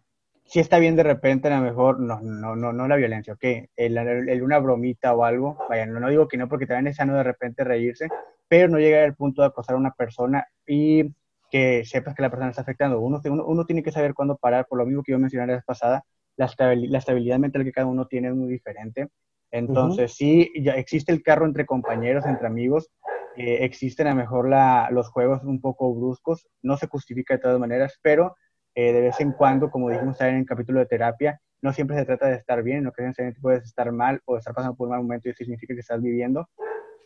si está bien de repente, a lo mejor, no, no, no, no la violencia, ok, el, una bromita o algo, vaya, no, no digo que no, porque también es sano de repente reírse, pero no llegar al punto de acosar a una persona y que sepas que la persona está afectando. Uno, uno, tiene que saber cuándo parar, por lo mismo que yo mencioné la vez pasada, la, estabilidad, mental que cada uno tiene es muy diferente. Entonces, sí, ya existe el carro entre compañeros, entre amigos, eh, existen a lo mejor la, los juegos un poco bruscos, no se justifica de todas maneras, pero eh, de vez en cuando, como dijimos en el capítulo de terapia, no siempre se trata de estar bien, en ocasiones puedes estar mal o estar pasando por un mal momento y eso significa que estás viviendo.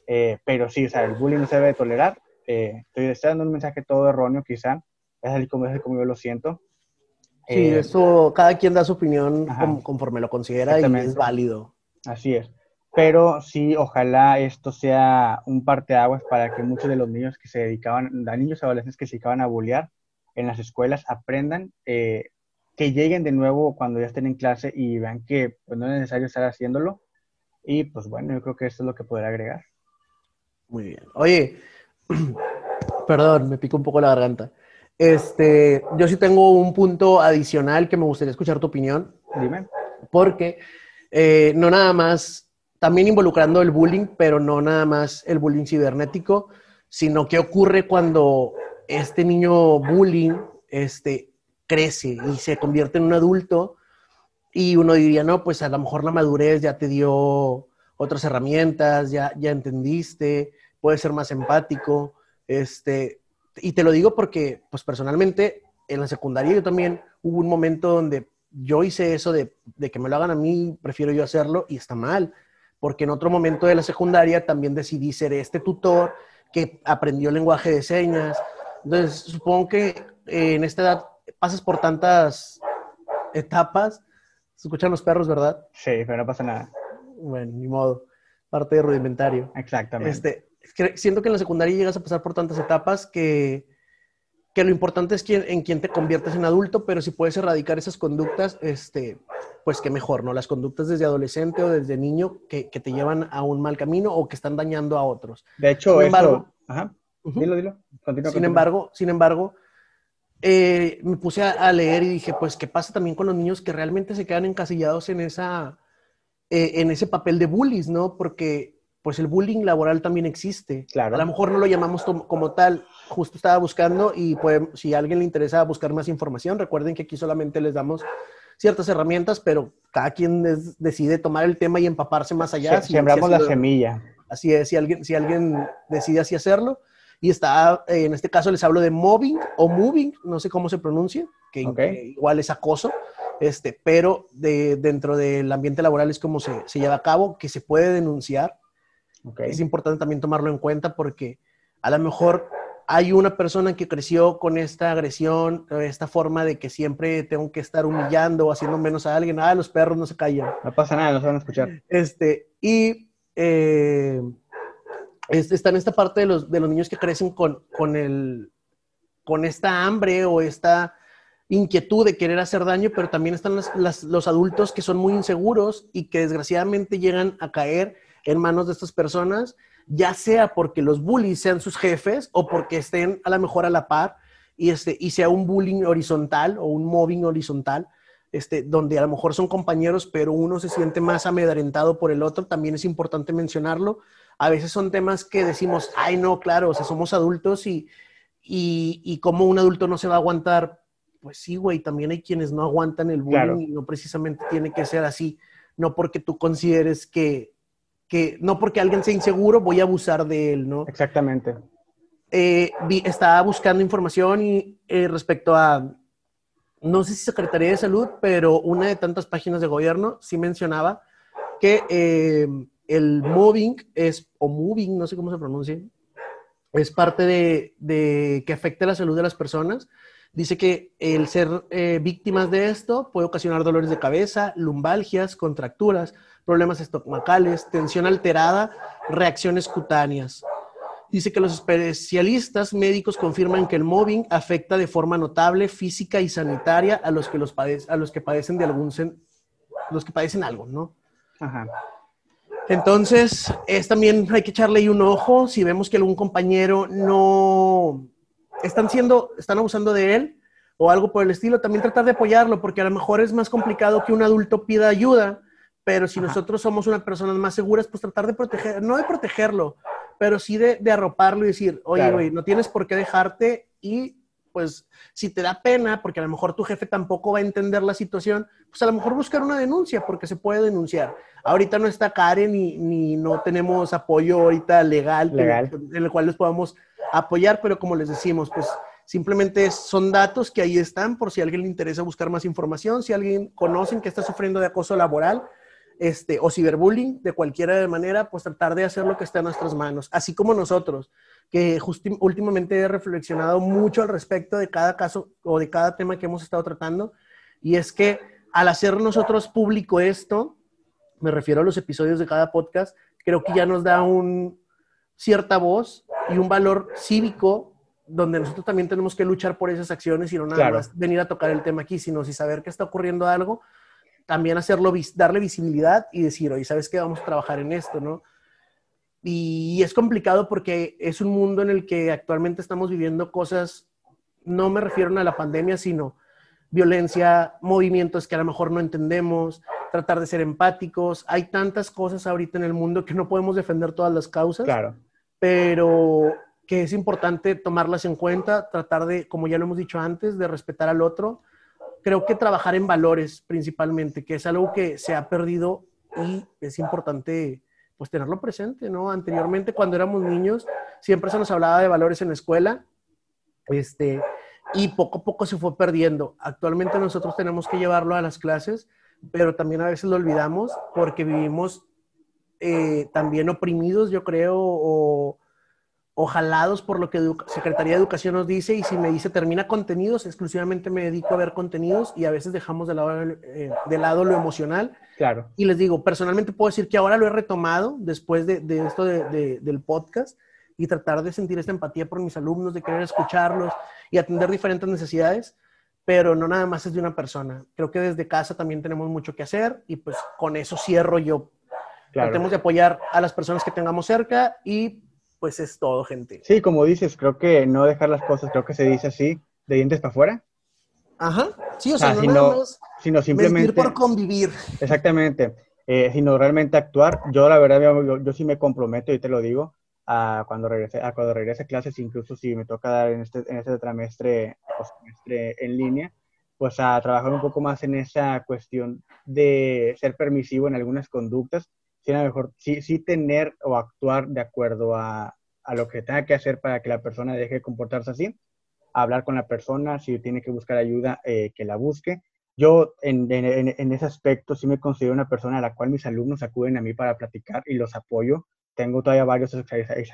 Eh, pero sí, o sea, el bullying no se debe tolerar eh, estoy, dando un mensaje todo erróneo quizá, es así como, es como yo lo siento. Sí, eh, eso, cada quien da su opinión conforme lo considera y es válido. Así es. Pero sí, ojalá esto sea un parteaguas para que muchos de los niños que se dedicaban, a niños adolescentes que se dedicaban a bullear en las escuelas, aprendan, eh, que lleguen de nuevo cuando ya estén en clase y vean que pues, no es necesario estar haciéndolo. Y pues bueno, yo creo que esto es lo que podré agregar. Muy bien. Oye, [clears throat] Perdón, me pico un poco la garganta. Este, yo sí tengo un punto adicional que me gustaría escuchar tu opinión. Dime. Porque eh, no nada más, también involucrando el bullying, pero no nada más el bullying cibernético, sino qué ocurre cuando este niño bullying este, crece y se convierte en un adulto y uno diría, no, pues a lo mejor la madurez ya te dio otras herramientas, ya, ya entendiste, puede ser más empático. Este, y te lo digo porque, pues personalmente, en la secundaria yo también hubo un momento donde yo hice eso de, que me lo hagan a mí, prefiero yo hacerlo y está mal, porque en otro momento de la secundaria también decidí ser este tutor que aprendió lenguaje de señas. Entonces, supongo que eh, en esta edad pasas por tantas etapas. Se escuchan los perros, ¿verdad? Sí, pero no pasa nada. Bueno, ni modo. Parte de rudimentario. Exactamente. Este, siento que en la secundaria llegas a pasar por tantas etapas que, que lo importante es quién, en quién te conviertes en adulto, pero si puedes erradicar esas conductas, este, pues qué mejor, ¿no? Las conductas desde adolescente o desde niño que, que te llevan a un mal camino o que están dañando a otros. De hecho, sin embargo, ajá, dilo, dilo. sin embargo, sin embargo, eh, me puse a, leer y dije, pues, ¿qué pasa también con los niños que realmente se quedan encasillados en esa, eh, en ese papel de bullies, ¿no? Porque pues el bullying laboral también existe. Claro. A lo mejor no lo llamamos como tal, justo estaba buscando y pues, si a alguien le interesa buscar más información, recuerden que aquí solamente les damos ciertas herramientas, pero cada quien decide tomar el tema y empaparse más allá. si, sembramos la semilla. Así es, si alguien, si alguien decide así hacerlo. Y está, eh, en este caso les hablo de mobbing o moving, no sé cómo se pronuncia, que, igual es acoso, este, pero de, dentro del ambiente laboral es como se, se lleva a cabo, que se puede denunciar es importante también tomarlo en cuenta porque a lo mejor hay una persona que creció con esta agresión, esta forma de que siempre tengo que estar humillando o haciendo menos a alguien. Ah, los perros no se callan. No pasa nada, no se van a escuchar. Este, y eh, está en esta parte de los, de los niños que crecen con, con, el, con esta hambre o esta inquietud de querer hacer daño, pero también están los adultos que son muy inseguros y que desgraciadamente llegan a caer en manos de estas personas, ya sea porque los bullies sean sus jefes o porque estén a lo mejor a la par y, este, y sea un bullying horizontal o un mobbing horizontal, este, donde a lo mejor son compañeros, pero uno se siente más amedrentado por el otro, también es importante mencionarlo. A veces son temas que decimos, ay, no, claro, o sea, somos adultos y, y, y como un adulto no se va a aguantar. Pues sí, güey, también hay quienes no aguantan el bullying y no precisamente tiene que ser así, no porque tú consideres que que no porque alguien sea inseguro voy a abusar de él, ¿no? Exactamente. Eh, estaba buscando información y eh, respecto a, no sé si Secretaría de Salud, pero una de tantas páginas de gobierno sí mencionaba que eh, el moving es, o moving, no sé cómo se pronuncia, es parte de, que afecte la salud de las personas Dice que el ser eh, víctimas de esto puede ocasionar dolores de cabeza, lumbalgias, contracturas, problemas estomacales, tensión alterada, reacciones cutáneas. Dice que los especialistas médicos confirman que el mobbing afecta de forma notable física y sanitaria a los que, los a los que padecen de algún los que padecen algo, ¿no? Ajá. Entonces, es también hay que echarle ahí un ojo. Si vemos que algún compañero no están siendo, están abusando de él o algo por el estilo, también tratar de apoyarlo, porque a lo mejor es más complicado que un adulto pida ayuda, pero si nosotros somos unas personas más seguras, pues tratar de proteger, no de protegerlo, pero sí de, arroparlo y decir, oye, güey, no tienes por qué dejarte y pues si te da pena, porque a lo mejor tu jefe tampoco va a entender la situación, pues a lo mejor buscar una denuncia, porque se puede denunciar. Ahorita no está Karen ni, ni no tenemos apoyo ahorita legal, legal. en el cual les podamos apoyar, pero como les decimos, pues simplemente son datos que ahí están por si a alguien le interesa buscar más información, si alguien conocen que está sufriendo de acoso laboral este, o ciberbullying de cualquier manera, pues tratar de hacer lo que está en nuestras manos, así como nosotros, que últimamente he reflexionado mucho al respecto de cada caso o de cada tema que hemos estado tratando, y es que al hacer nosotros público esto, me refiero a los episodios de cada podcast, creo que ya nos da un, cierta voz y un valor cívico donde nosotros también tenemos que luchar por esas acciones y no nada más venir a tocar el tema aquí, sino si saber que está ocurriendo algo, también hacerlo, darle visibilidad y decir, oye, ¿sabes qué? Vamos a trabajar en esto, ¿no? Y es complicado porque es un mundo en el que actualmente estamos viviendo cosas, no me refiero a la pandemia, sino violencia, movimientos que a lo mejor no entendemos, tratar de ser empáticos. Hay tantas cosas ahorita en el mundo que no podemos defender todas las causas. Claro pero que es importante tomarlas en cuenta, tratar de, como ya lo hemos dicho antes, de respetar al otro. Creo que trabajar en valores principalmente, que es algo que se ha perdido y es importante pues tenerlo presente, ¿no? Anteriormente cuando éramos niños siempre se nos hablaba de valores en la escuela, este, y poco a poco se fue perdiendo. Actualmente nosotros tenemos que llevarlo a las clases, pero también a veces lo olvidamos porque vivimos eh, también oprimidos, yo creo, jalados por lo que Secretaría de Educación nos dice y si me dice termina contenidos, exclusivamente me dedico a ver contenidos y a veces dejamos de lado, eh, de lado lo emocional. Claro. Y les digo, personalmente puedo decir que ahora lo he retomado después de, esto del podcast y tratar de sentir esta empatía por mis alumnos, de querer escucharlos y atender diferentes necesidades, pero no nada más es de una persona. Creo que desde casa también tenemos mucho que hacer y pues con eso cierro yo Tratemos de apoyar a las personas que tengamos cerca y pues es todo, gente. Sí, como dices, creo que no dejar las cosas, creo que se dice así, de dientes para afuera. Ajá, sí, o sea, no, sino, más sino simplemente... por convivir. Exactamente, eh, sino realmente actuar. Yo la verdad, yo, sí me comprometo y te lo digo, a cuando regrese a cuando regrese a clases, incluso si me toca dar en este, en este trimestre, trimestre en línea, pues a trabajar un poco más en esa cuestión de ser permisivo en algunas conductas, sí, mejor, sí, tener o actuar de acuerdo a, a, lo que tenga que hacer para que la persona deje de comportarse así, hablar con la persona, si tiene que buscar ayuda, eh, que la busque. Yo en, en, ese aspecto sí me considero una persona a la cual mis alumnos acuden a mí para platicar y los apoyo. Tengo todavía varios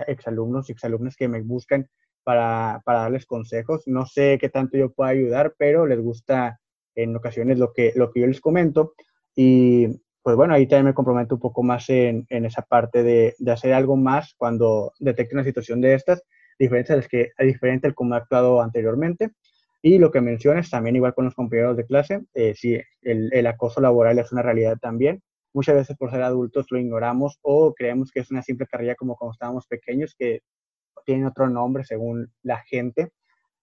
exalumnos y exalumnas que me buscan para, para darles consejos. No sé qué tanto yo puedo ayudar, pero les gusta en ocasiones lo que, lo que yo les comento. Y pues bueno, ahí también me comprometo un poco más en, esa parte de, hacer algo más cuando detecte una situación de estas, diferente a que diferente al como he actuado anteriormente. Y lo que mencionas también igual con los compañeros de clase, eh, sí, el, el, acoso laboral es una realidad también. Muchas veces por ser adultos lo ignoramos o creemos que es una simple carrera como cuando estábamos pequeños, que tiene otro nombre según la gente.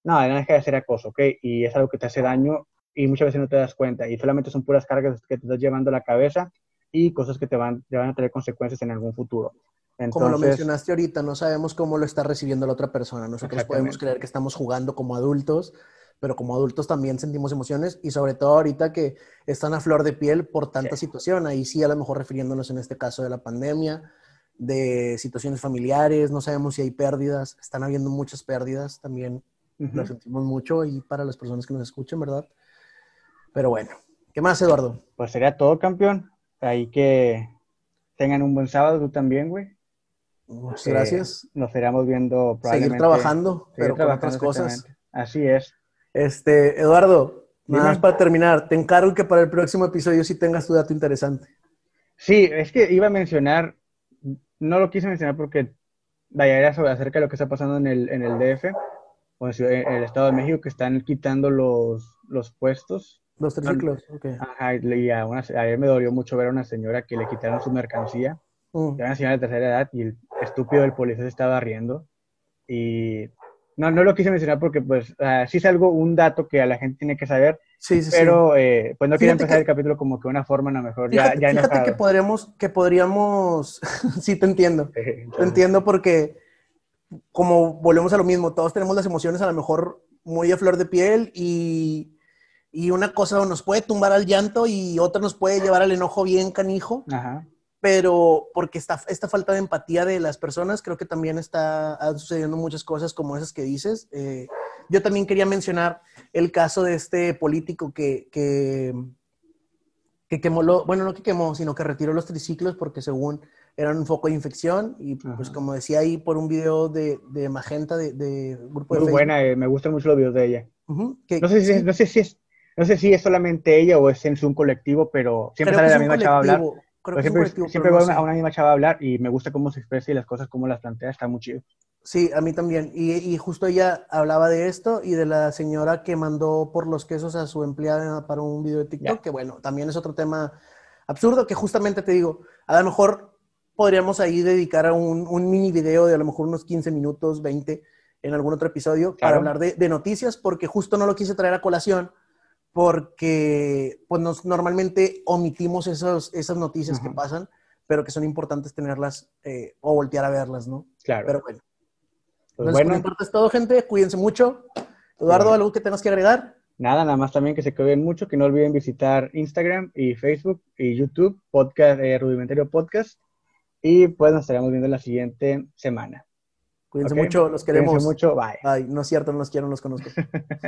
No, no deja de ser acoso, ¿ok? Y es algo que te hace daño y muchas veces no te das cuenta y solamente son puras cargas que te estás llevando a la cabeza y cosas que te van, te van a tener consecuencias en algún futuro. como lo mencionaste ahorita, no sabemos cómo lo está recibiendo la otra persona. Nosotros podemos creer que estamos jugando como adultos, pero como adultos también sentimos emociones y sobre todo ahorita que están a flor de piel por tanta situación. Ahí sí, a lo mejor refiriéndonos en este caso de la pandemia, de situaciones familiares, no sabemos si hay pérdidas, están habiendo muchas pérdidas también, lo sentimos mucho y para las personas que nos escuchan, ¿verdad? Pero bueno, ¿qué más, Eduardo? Pues sería todo, campeón. Ahí que tengan un buen sábado, tú también, güey. Muchas gracias. Nos estaremos viendo probablemente. Seguir trabajando, pero con otras cosas. Así es. Este, Eduardo, nada más para terminar, te encargo que para el próximo episodio sí tengas tu dato interesante. Sí, es que iba a mencionar, no lo quise mencionar porque vaya, era sobre acerca de lo que está pasando en el, en el DF, o en el Estado de México, que están quitando los, los puestos. Los triciclos, ok. Ajá, y a, una, a me dolió mucho ver a una señora que le quitaron su mercancía, mm. era una señora de tercera edad, y el estúpido del policía se estaba riendo. Y no, no lo quise mencionar porque, pues, sí es algo, un dato que a la gente tiene que saber. Sí, sí, pero, eh, pues, no quería empezar el capítulo como que una forma, a lo mejor fíjate, ya, ya Fíjate que podríamos, que podríamos, [laughs] sí, te entiendo. [laughs] te entiendo porque, como volvemos a lo mismo, todos tenemos las emociones a lo mejor muy a flor de piel y, y una cosa nos puede tumbar al llanto y otra nos puede llevar al enojo bien canijo. Ajá pero porque esta, esta falta de empatía de las personas, creo que también está sucediendo muchas cosas como esas que dices. Eh, yo también quería mencionar el caso de este político que, que, que quemó, lo, bueno, no que quemó, sino que retiró los triciclos porque según eran un foco de infección y pues como decía ahí por un video de, de Magenta, de, de grupo de Muy buena, eh, me gustan mucho los videos de ella. no, sé si, no, sé si es, no sé si es solamente ella o es en su colectivo, pero siempre sale la misma chava a hablar siempre, voy a una misma chava a hablar y me gusta cómo se expresa y las cosas, cómo las plantea, está muy chido. Sí, a mí también. Y, justo ella hablaba de esto y de la señora que mandó por los quesos a su empleada para un video de TikTok, que bueno, también es otro tema absurdo que justamente te digo, a lo mejor podríamos ahí dedicar a un, mini video de a lo mejor unos 15 minutos, 20 en algún otro episodio para hablar de, de, noticias, porque justo no lo quise traer a colación porque pues nos, normalmente omitimos esos, esas noticias que pasan, pero que son importantes tenerlas eh, o voltear a verlas, ¿no? Claro. Pero bueno. Pues bueno. es todo, gente. Cuídense mucho. Eduardo, ¿algo que tengas que agregar? Nada, nada más también que se cuiden mucho, que no olviden visitar Instagram y Facebook y YouTube, podcast, eh, Rudimentario Podcast. Y pues nos estaremos viendo la siguiente semana. Cuídense mucho, los queremos. Cuídense mucho, bye. Ay, no es cierto, no los quiero, no los conozco. [laughs]